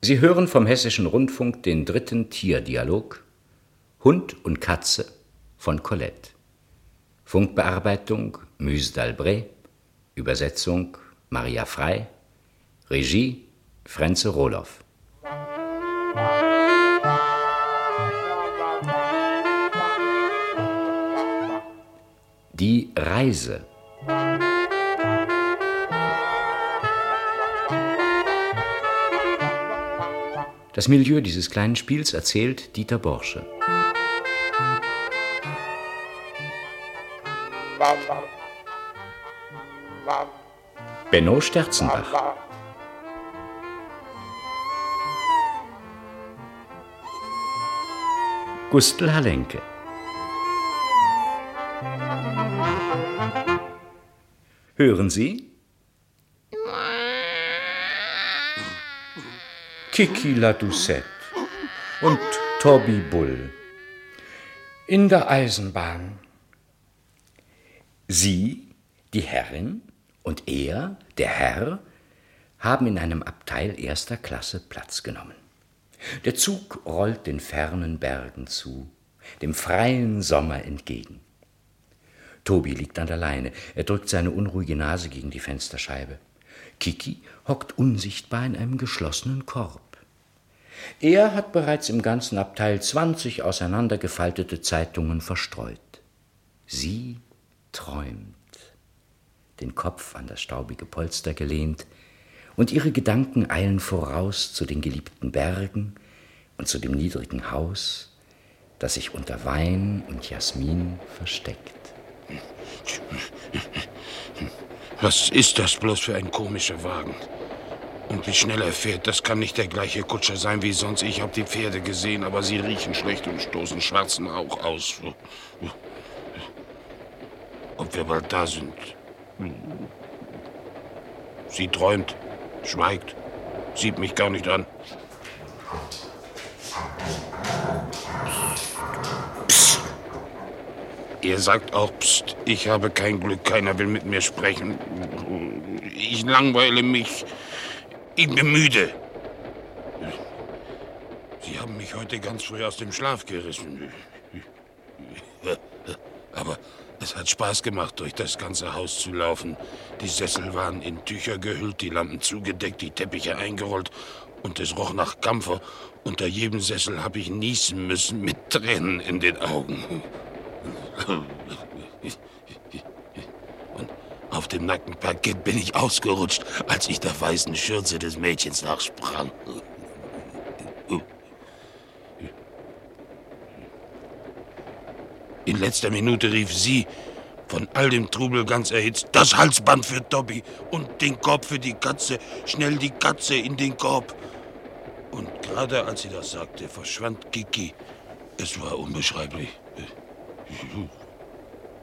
Sie hören vom Hessischen Rundfunk den dritten Tierdialog Hund und Katze von Colette. Funkbearbeitung Muse d'Albret, Übersetzung Maria Frei, Regie Frenze Rohloff. Die Reise Das Milieu dieses kleinen Spiels erzählt Dieter Borsche. Benno Sterzenbach. Gustl Halenke. Hören Sie? Kiki la Doucette und Toby Bull. In der Eisenbahn. Sie, die Herrin, und er, der Herr, haben in einem Abteil erster Klasse Platz genommen. Der Zug rollt den fernen Bergen zu, dem freien Sommer entgegen. Tobi liegt an der Leine. Er drückt seine unruhige Nase gegen die Fensterscheibe. Kiki hockt unsichtbar in einem geschlossenen Korb. Er hat bereits im ganzen Abteil zwanzig auseinandergefaltete Zeitungen verstreut. Sie träumt, den Kopf an das staubige Polster gelehnt, und ihre Gedanken eilen voraus zu den geliebten Bergen und zu dem niedrigen Haus, das sich unter Wein und Jasmin versteckt. Was ist das bloß für ein komischer Wagen? Und wie schnell er fährt, das kann nicht der gleiche Kutscher sein wie sonst. Ich habe die Pferde gesehen, aber sie riechen schlecht und stoßen schwarzen Rauch aus. Ob wir bald da sind. Sie träumt, schweigt, sieht mich gar nicht an. Psst. Er sagt auch, pst, ich habe kein Glück, keiner will mit mir sprechen. Ich langweile mich. Ich bin müde. Sie haben mich heute ganz früh aus dem Schlaf gerissen. Aber es hat Spaß gemacht, durch das ganze Haus zu laufen. Die Sessel waren in Tücher gehüllt, die Lampen zugedeckt, die Teppiche eingerollt und es roch nach Kampfer. Unter jedem Sessel habe ich niesen müssen mit Tränen in den Augen. Auf dem nackten Parkett bin ich ausgerutscht, als ich der weißen Schürze des Mädchens nachsprang. In letzter Minute rief sie, von all dem Trubel ganz erhitzt, das Halsband für Dobby und den Korb für die Katze. Schnell die Katze in den Korb. Und gerade als sie das sagte, verschwand Kiki. Es war unbeschreiblich.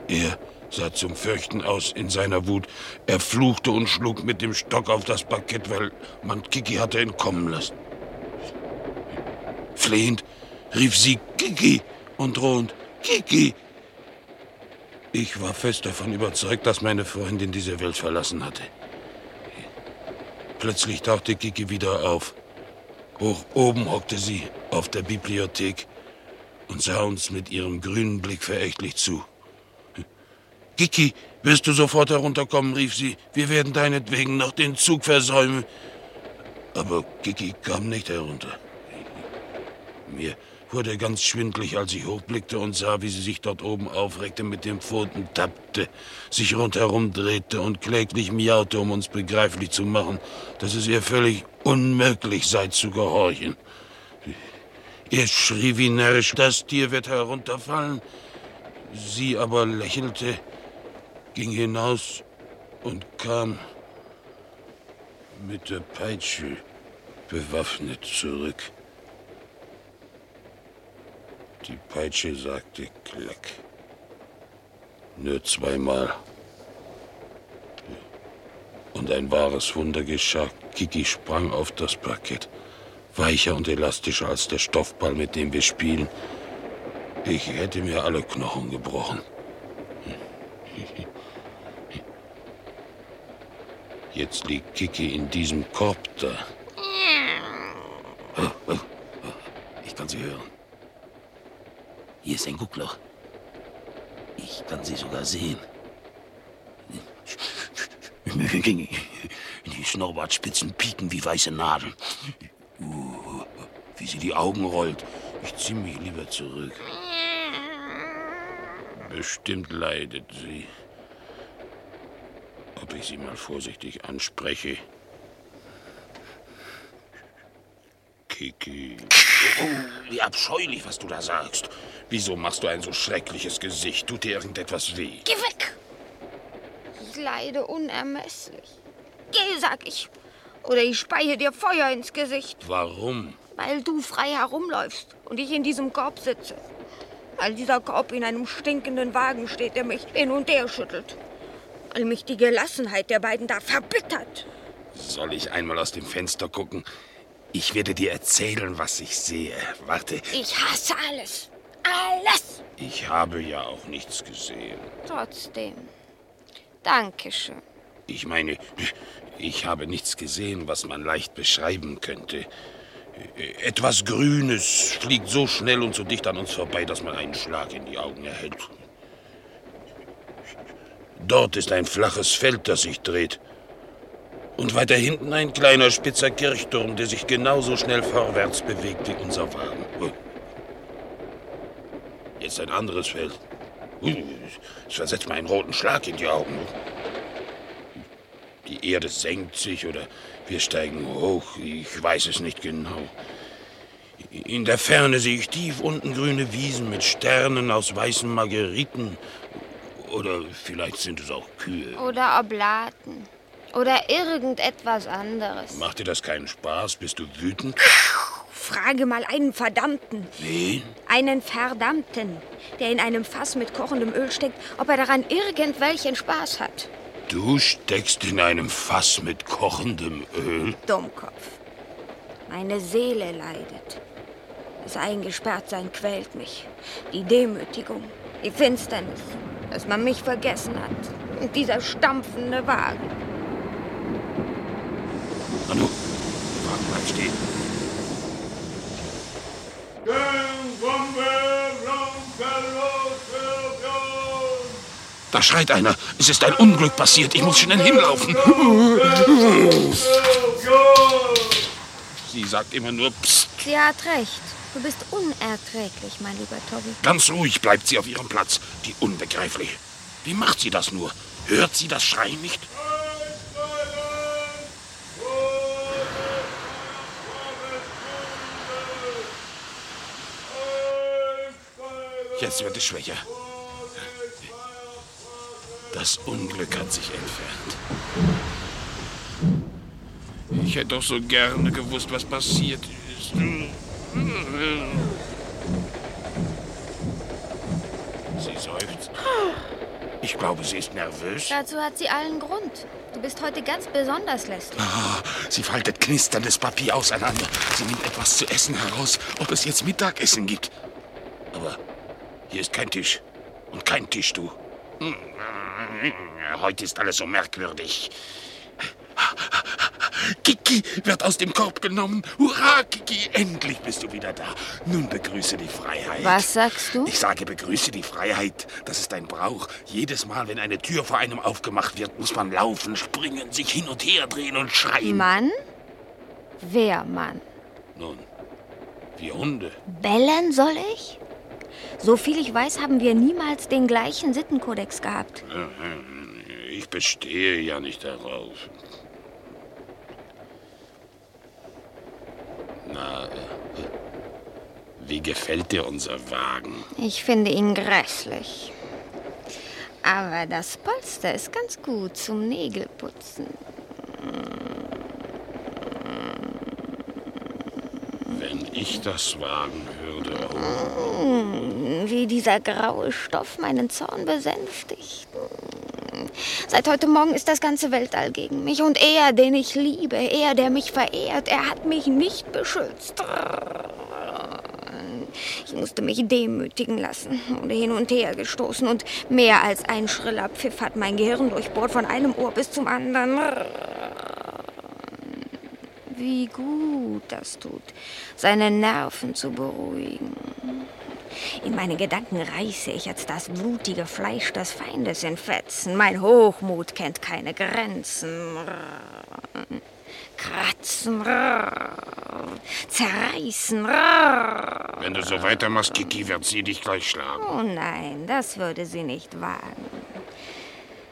Er sah zum Fürchten aus in seiner Wut. Er fluchte und schlug mit dem Stock auf das Parkett, weil man Kiki hatte entkommen lassen. Flehend rief sie Kiki und drohend Kiki. Ich war fest davon überzeugt, dass meine Freundin diese Welt verlassen hatte. Plötzlich tauchte Kiki wieder auf. Hoch oben hockte sie auf der Bibliothek und sah uns mit ihrem grünen Blick verächtlich zu. Kiki, wirst du sofort herunterkommen, rief sie. Wir werden deinetwegen noch den Zug versäumen. Aber Kiki kam nicht herunter. Mir wurde ganz schwindlig, als ich hochblickte und sah, wie sie sich dort oben aufreckte, mit den Pfoten tappte, sich rundherum drehte und kläglich miaute, um uns begreiflich zu machen, dass es ihr völlig unmöglich sei zu gehorchen. Er schrie wie närrisch, das Tier wird herunterfallen. Sie aber lächelte ging hinaus und kam mit der Peitsche bewaffnet zurück. Die Peitsche sagte Klack. Nur zweimal. Und ein wahres Wunder geschah. Kiki sprang auf das Parkett. Weicher und elastischer als der Stoffball, mit dem wir spielen. Ich hätte mir alle Knochen gebrochen. Jetzt liegt Kiki in diesem Korb da. Oh, oh, oh. Ich kann sie hören. Hier ist ein Guckloch. Ich kann sie sogar sehen. Die Schnurrbartspitzen pieken wie weiße Nadeln. Uh, wie sie die Augen rollt. Ich ziehe mich lieber zurück. Bestimmt leidet sie. Ich sie mal vorsichtig anspreche. Kiki. Oh, wie abscheulich, was du da sagst. Wieso machst du ein so schreckliches Gesicht? Tut dir irgendetwas weh? Geh weg! Ich leide unermesslich. Geh, sag ich. Oder ich speie dir Feuer ins Gesicht. Warum? Weil du frei herumläufst und ich in diesem Korb sitze. Weil dieser Korb in einem stinkenden Wagen steht, der mich hin und her schüttelt. Weil mich die Gelassenheit der beiden da verbittert. Soll ich einmal aus dem Fenster gucken? Ich werde dir erzählen, was ich sehe. Warte. Ich hasse alles. Alles. Ich habe ja auch nichts gesehen. Trotzdem. Dankeschön. Ich meine, ich habe nichts gesehen, was man leicht beschreiben könnte. Etwas Grünes fliegt so schnell und so dicht an uns vorbei, dass man einen Schlag in die Augen erhält. Dort ist ein flaches Feld, das sich dreht. Und weiter hinten ein kleiner spitzer Kirchturm, der sich genauso schnell vorwärts bewegt wie unser Wagen. Jetzt ein anderes Feld. Es versetzt mir einen roten Schlag in die Augen. Die Erde senkt sich oder wir steigen hoch. Ich weiß es nicht genau. In der Ferne sehe ich tief unten grüne Wiesen mit Sternen aus weißen Margeriten. Oder vielleicht sind es auch Kühe. Oder Oblaten. Oder irgendetwas anderes. Macht dir das keinen Spaß? Bist du wütend? Frage mal einen Verdammten. Wen? Einen Verdammten, der in einem Fass mit kochendem Öl steckt, ob er daran irgendwelchen Spaß hat. Du steckst in einem Fass mit kochendem Öl? Dummkopf. Meine Seele leidet. Das Eingesperrtsein quält mich. Die Demütigung, die Finsternis, dass man mich vergessen hat. Und dieser stampfende Wagen. Nanu, der Wagen bleibt stehen. Da schreit einer. Es ist ein Unglück passiert. Ich muss schnell hinlaufen. Sie sagt immer nur Psst. Sie hat recht. Du bist unerträglich, mein lieber Tobi. Ganz ruhig bleibt sie auf ihrem Platz. Die Unbegreifliche. Wie macht sie das nur? Hört sie das Schreien nicht? Jetzt wird es schwächer. Das Unglück hat sich entfernt. Ich hätte doch so gerne gewusst, was passiert ist. Ich glaube, sie ist nervös. Dazu hat sie allen Grund. Du bist heute ganz besonders lästig. Ah, sie faltet knisterndes Papier auseinander. Sie nimmt etwas zu essen heraus, ob es jetzt Mittagessen gibt. Aber hier ist kein Tisch. Und kein Tischtuch. Heute ist alles so merkwürdig. Kiki wird aus dem Korb genommen. Hurra, Kiki, endlich bist du wieder da. Nun begrüße die Freiheit. Was sagst du? Ich sage, begrüße die Freiheit. Das ist ein Brauch. Jedes Mal, wenn eine Tür vor einem aufgemacht wird, muss man laufen, springen, sich hin und her drehen und schreien. Mann? Wer Mann? Nun, wir Hunde. Bellen soll ich? So viel ich weiß, haben wir niemals den gleichen Sittenkodex gehabt. Ich bestehe ja nicht darauf. Wie gefällt dir unser Wagen? Ich finde ihn grässlich. Aber das Polster ist ganz gut zum Nägelputzen. Wenn ich das wagen würde. Oh. Wie dieser graue Stoff meinen Zorn besänftigt. Seit heute Morgen ist das ganze Weltall gegen mich. Und er, den ich liebe, er, der mich verehrt, er hat mich nicht beschützt. Ich musste mich demütigen lassen, wurde hin und her gestoßen und mehr als ein schriller Pfiff hat mein Gehirn durchbohrt von einem Ohr bis zum anderen. Wie gut das tut, seine Nerven zu beruhigen. In meine Gedanken reiße ich jetzt das blutige Fleisch des Feindes in Fetzen. Mein Hochmut kennt keine Grenzen. Kratzen, zerreißen. Wenn du so weitermachst, Kiki, wird sie dich gleich schlagen. Oh nein, das würde sie nicht wagen.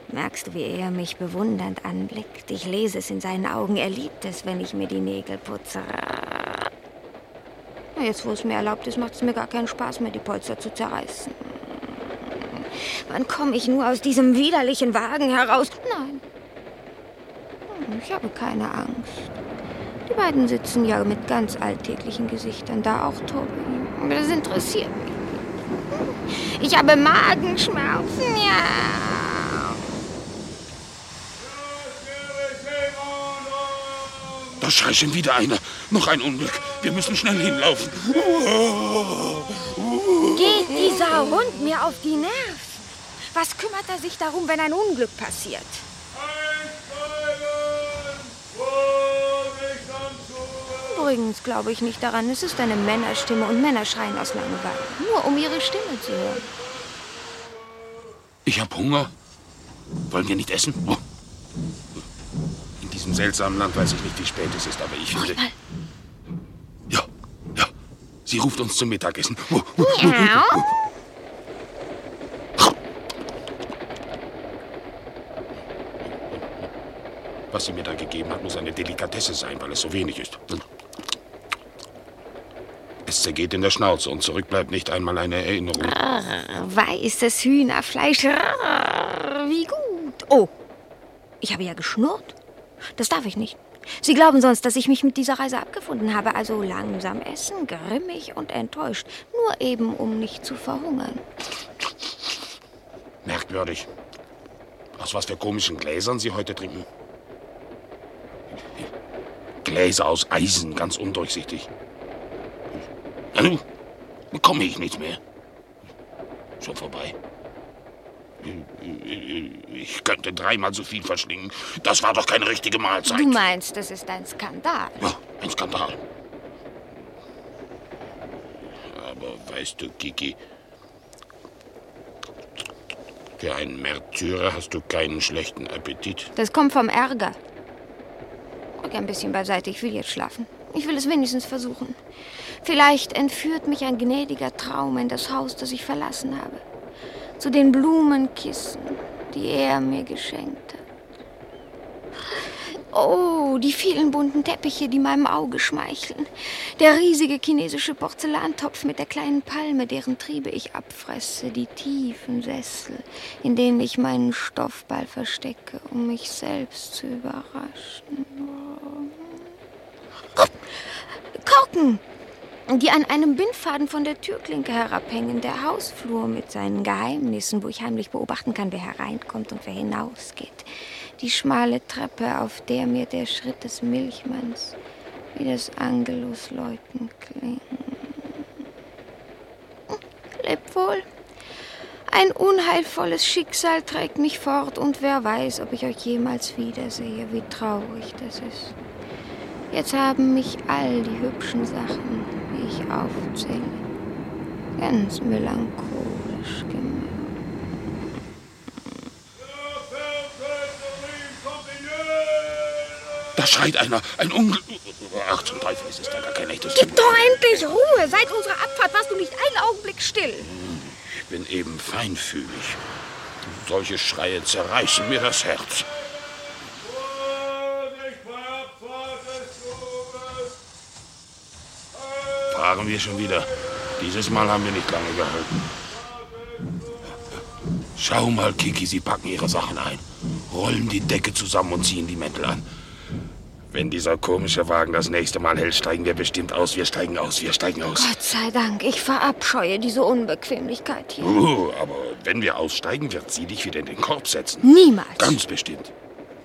Merkst du, wie er mich bewundernd anblickt? Ich lese es in seinen Augen. Er liebt es, wenn ich mir die Nägel putze. Jetzt, wo es mir erlaubt ist, macht es mir gar keinen Spaß mehr, die Polster zu zerreißen. Wann komme ich nur aus diesem widerlichen Wagen heraus? Nein. Ich habe keine Angst. Die beiden sitzen ja mit ganz alltäglichen Gesichtern da, auch Tobi. Das interessiert mich. Ich habe Magenschmerzen, ja. Da schreit schon wieder einer. Noch ein Unglück. Wir müssen schnell hinlaufen. Geht dieser Hund mir auf die Nerven? Was kümmert er sich darum, wenn ein Unglück passiert? Übrigens glaube ich nicht daran, es ist eine Männerstimme und Männer schreien aus Langeweile. Nur um ihre Stimme zu hören. Ich habe Hunger. Wollen wir nicht essen? Oh diesem seltsamen Land weiß ich nicht, wie spät es ist, aber ich finde. Ja, ja. Sie ruft uns zum Mittagessen. Ja. Was sie mir da gegeben hat, muss eine Delikatesse sein, weil es so wenig ist. Es zergeht in der Schnauze und zurück bleibt nicht einmal eine Erinnerung. weißes Hühnerfleisch. wie gut. Oh, ich habe ja geschnurrt. Das darf ich nicht. Sie glauben sonst, dass ich mich mit dieser Reise abgefunden habe, also langsam essen, grimmig und enttäuscht, nur eben, um nicht zu verhungern. Merkwürdig. Aus was für komischen Gläsern Sie heute trinken? Gläser aus Eisen, ganz undurchsichtig. Ja, nun bekomme ich nichts mehr. Schon vorbei. Ich könnte dreimal so viel verschlingen. Das war doch keine richtige Mahlzeit. Du meinst, das ist ein Skandal? Ja, ein Skandal. Aber weißt du, Kiki, für einen Märtyrer hast du keinen schlechten Appetit. Das kommt vom Ärger. Rück ein bisschen beiseite, ich will jetzt schlafen. Ich will es wenigstens versuchen. Vielleicht entführt mich ein gnädiger Traum in das Haus, das ich verlassen habe zu den Blumenkissen, die er mir geschenkt hat. Oh, die vielen bunten Teppiche, die meinem Auge schmeicheln. Der riesige chinesische Porzellantopf mit der kleinen Palme, deren Triebe ich abfresse. Die tiefen Sessel, in denen ich meinen Stoffball verstecke, um mich selbst zu überraschen. Korken! Die an einem Bindfaden von der Türklinke herabhängen, der Hausflur mit seinen Geheimnissen, wo ich heimlich beobachten kann, wer hereinkommt und wer hinausgeht. Die schmale Treppe, auf der mir der Schritt des Milchmanns wie das Angelusläuten klingt. Leb wohl. Ein unheilvolles Schicksal trägt mich fort und wer weiß, ob ich euch jemals wiedersehe, wie traurig das ist. Jetzt haben mich all die hübschen Sachen, wie ich aufzähle, ganz melancholisch gemacht. Da schreit einer. Ein Unglück. Ach, zum Teufel, es ist ja gar kein echtes Gib doch endlich Ruhe! Seit unserer Abfahrt warst du nicht einen Augenblick still. Ich bin eben feinfühlig. Solche Schreie zerreißen mir das Herz. Fahren wir schon wieder. Dieses Mal haben wir nicht lange gehalten. Schau mal, Kiki, sie packen ihre Sachen ein, rollen die Decke zusammen und ziehen die Mäntel an. Wenn dieser komische Wagen das nächste Mal hält, steigen wir bestimmt aus. Wir steigen aus, wir steigen aus. Gott sei Dank, ich verabscheue diese Unbequemlichkeit hier. Uh, aber wenn wir aussteigen, wird sie dich wieder in den Korb setzen. Niemals. Ganz bestimmt.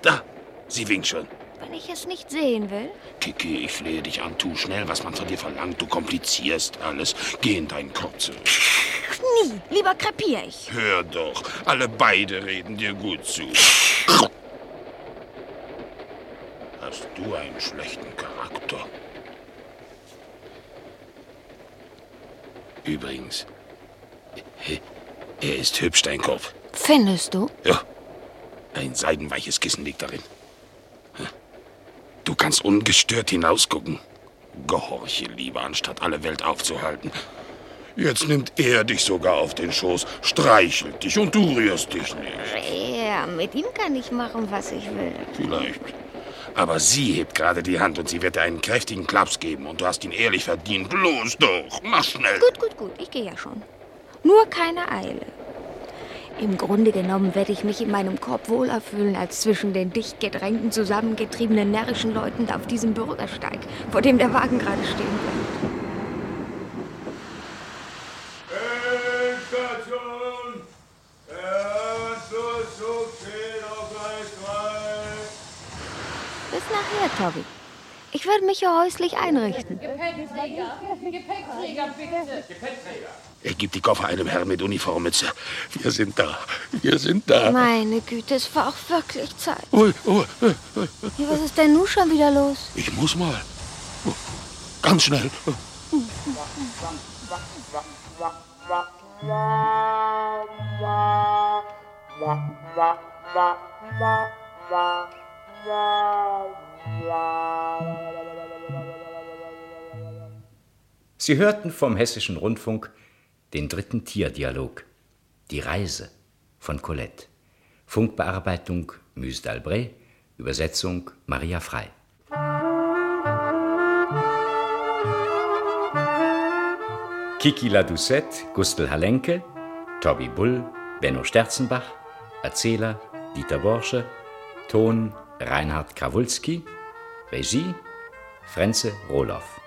Da, sie winkt schon wenn ich es nicht sehen will? Kiki, ich flehe dich an, tu schnell, was man von dir verlangt. Du komplizierst alles. Geh in deinen Kotze. Nie, lieber krepier ich. Hör doch, alle beide reden dir gut zu. Hast du einen schlechten Charakter? Übrigens, er ist hübsch, dein Kopf. Findest du? Ja. Ein seidenweiches Kissen liegt darin. Du kannst ungestört hinausgucken. Gehorche lieber, anstatt alle Welt aufzuhalten. Jetzt nimmt er dich sogar auf den Schoß, streichelt dich und du rührst dich nicht. Ja, mit ihm kann ich machen, was ich will. Vielleicht. Aber sie hebt gerade die Hand und sie wird dir einen kräftigen Klaps geben und du hast ihn ehrlich verdient. Los doch, mach schnell. Gut, gut, gut, ich gehe ja schon. Nur keine Eile. Im Grunde genommen werde ich mich in meinem Korb wohler fühlen als zwischen den dicht gedrängten, zusammengetriebenen, närrischen Leuten auf diesem Bürgersteig, vor dem der Wagen gerade stehen bleibt. Endstation! 3. Bis nachher, Tobi. Ich werde mich hier häuslich einrichten. Gepäckträger, Gepäckträger, bitte. Er gibt die Koffer einem Herrn mit Uniformmütze. Wir sind da. Wir sind da. Meine Güte, es war auch wirklich Zeit. Ui, ui, ui. Ja, was ist denn nun schon wieder los? Ich muss mal. Oh, Ganz schnell. Sie hörten vom Hessischen Rundfunk den dritten Tierdialog, Die Reise von Colette. Funkbearbeitung Mus d'Albret, Übersetzung Maria Frei. Kiki La Doucette, Gustl Halenke, Tobi Bull, Benno Sterzenbach, Erzähler Dieter Borsche, Ton Reinhard Krawulski, Regie Frenze Rohloff.